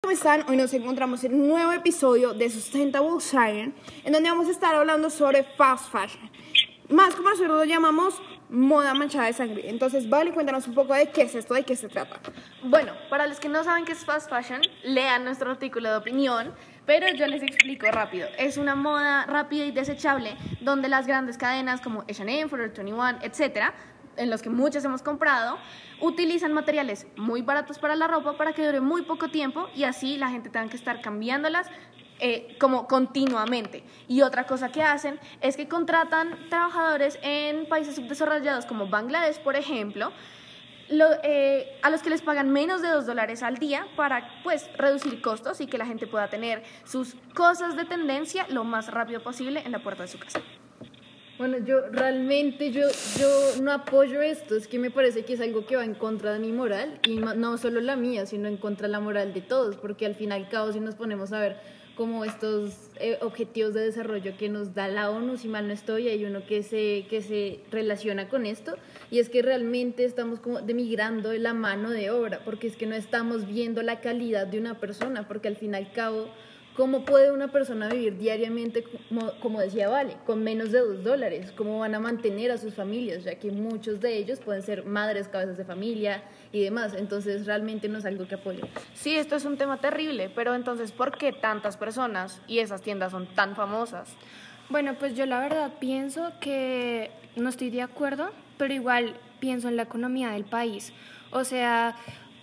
¿Cómo están? Hoy nos encontramos en un nuevo episodio de Sustainable Science, en donde vamos a estar hablando sobre fast fashion. Más como nosotros lo llamamos moda manchada de sangre. Entonces, vale, cuéntanos un poco de qué es esto, de qué se trata. Bueno, para los que no saben qué es fast fashion, lean nuestro artículo de opinión, pero yo les explico rápido. Es una moda rápida y desechable donde las grandes cadenas como H&M, Forever 21, etcétera, en los que muchos hemos comprado, utilizan materiales muy baratos para la ropa para que dure muy poco tiempo y así la gente tenga que estar cambiándolas eh, como continuamente. Y otra cosa que hacen es que contratan trabajadores en países subdesarrollados como Bangladesh, por ejemplo, lo, eh, a los que les pagan menos de dos dólares al día para pues reducir costos y que la gente pueda tener sus cosas de tendencia lo más rápido posible en la puerta de su casa. Bueno, yo realmente yo, yo no apoyo esto, es que me parece que es algo que va en contra de mi moral y no solo la mía, sino en contra de la moral de todos, porque al fin y al cabo si nos ponemos a ver como estos eh, objetivos de desarrollo que nos da la ONU, si mal no estoy, hay uno que se, que se relaciona con esto, y es que realmente estamos como demigrando la mano de obra, porque es que no estamos viendo la calidad de una persona, porque al fin y al cabo ¿Cómo puede una persona vivir diariamente, como, decía Vale, con menos de dos dólares? ¿Cómo van a mantener a sus familias? Ya que muchos de ellos pueden ser madres, cabezas de familia y demás. Entonces, realmente no es algo que apoyo. Sí, esto es un tema terrible, pero entonces, ¿por qué tantas personas y esas tiendas son tan famosas? Bueno, pues yo la verdad pienso que no estoy de acuerdo, pero igual pienso en la economía del país. O sea,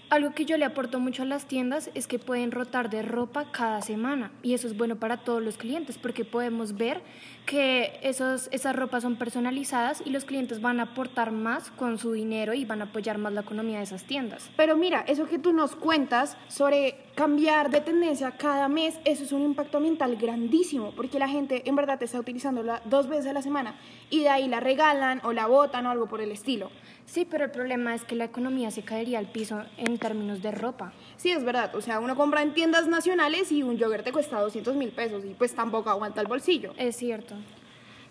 algo que yo le aporto mucho a las tiendas es que pueden rotar de ropa cada semana y eso es bueno para todos los clientes porque podemos ver que esos, esas ropas son personalizadas y los clientes van a aportar más con su dinero y van a apoyar más la economía de esas tiendas. Pero mira, eso que tú nos cuentas sobre cambiar de tendencia cada mes, eso es un impacto ambiental grandísimo porque la gente en verdad está utilizándola dos veces a la semana y de ahí la regalan o la botan o algo por el estilo. Sí, pero el problema es que la economía se caería al piso en términos de ropa. Sí, es verdad. O sea, uno compra en tiendas nacionales y un yogurt te cuesta 200 mil pesos y pues tampoco aguanta el bolsillo. Es cierto.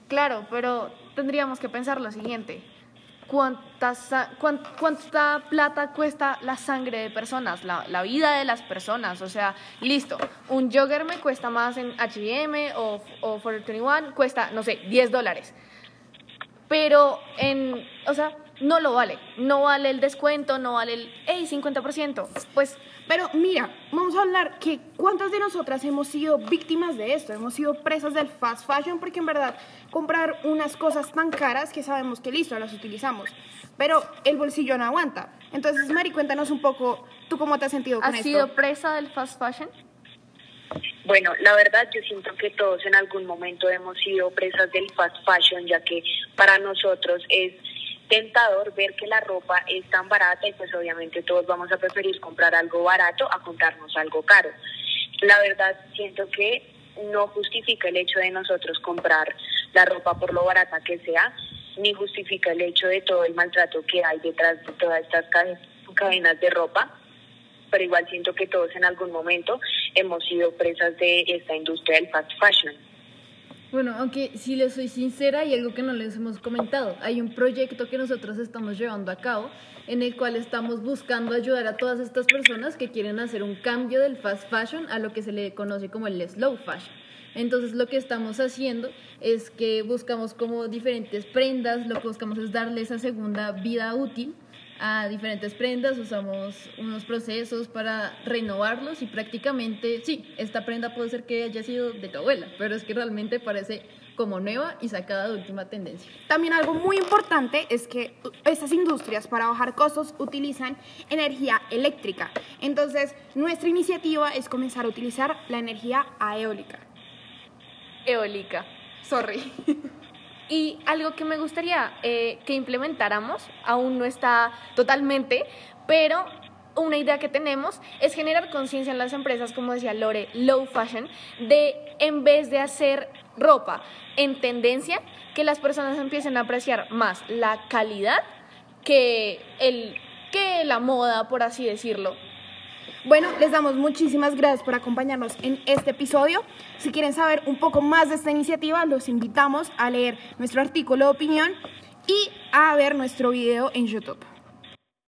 Claro, pero tendríamos que pensar lo siguiente. ¿Cuánta, cuánta plata cuesta la sangre de personas, la, la, vida de las personas? O sea, listo, un yogurt me cuesta más en H&M o, o Forever 21, cuesta, no sé, 10 dólares. Pero en, o sea, no lo vale. No vale el descuento, no vale el, hey, 50%. Pues, pero mira, vamos a hablar que cuántas de nosotras hemos sido víctimas de esto, hemos sido presas del fast fashion, porque en verdad comprar unas cosas tan caras que sabemos que listo, las utilizamos, pero el bolsillo no aguanta. Entonces, Mari, cuéntanos un poco, ¿tú cómo te has sentido con esto? ¿Has sido presa del fast fashion? Bueno, la verdad yo siento que todos en algún momento hemos sido presas del fast fashion, ya que para nosotros es tentador ver que la ropa es tan barata y pues obviamente todos vamos a preferir comprar algo barato a comprarnos algo caro. La verdad siento que no justifica el hecho de nosotros comprar la ropa por lo barata que sea, ni justifica el hecho de todo el maltrato que hay detrás de todas estas cadenas de ropa, pero igual siento que todos en algún momento hemos sido presas de esta industria del fast fashion. Bueno, aunque si les soy sincera y algo que no les hemos comentado, hay un proyecto que nosotros estamos llevando a cabo en el cual estamos buscando ayudar a todas estas personas que quieren hacer un cambio del fast fashion a lo que se le conoce como el slow fashion. Entonces lo que estamos haciendo es que buscamos como diferentes prendas, lo que buscamos es darle esa segunda vida útil a diferentes prendas, usamos unos procesos para renovarlos y prácticamente, sí, esta prenda puede ser que haya sido de tu abuela, pero es que realmente parece como nueva y sacada de última tendencia. También algo muy importante es que estas industrias para bajar costos utilizan energía eléctrica. Entonces, nuestra iniciativa es comenzar a utilizar la energía eólica. Eólica, sorry. Y algo que me gustaría eh, que implementáramos, aún no está totalmente, pero una idea que tenemos es generar conciencia en las empresas, como decía Lore, low fashion, de en vez de hacer ropa en tendencia, que las personas empiecen a apreciar más la calidad que, el, que la moda, por así decirlo. Bueno, les damos muchísimas gracias por acompañarnos en este episodio. Si quieren saber un poco más de esta iniciativa, los invitamos a leer nuestro artículo de opinión y a ver nuestro video en YouTube.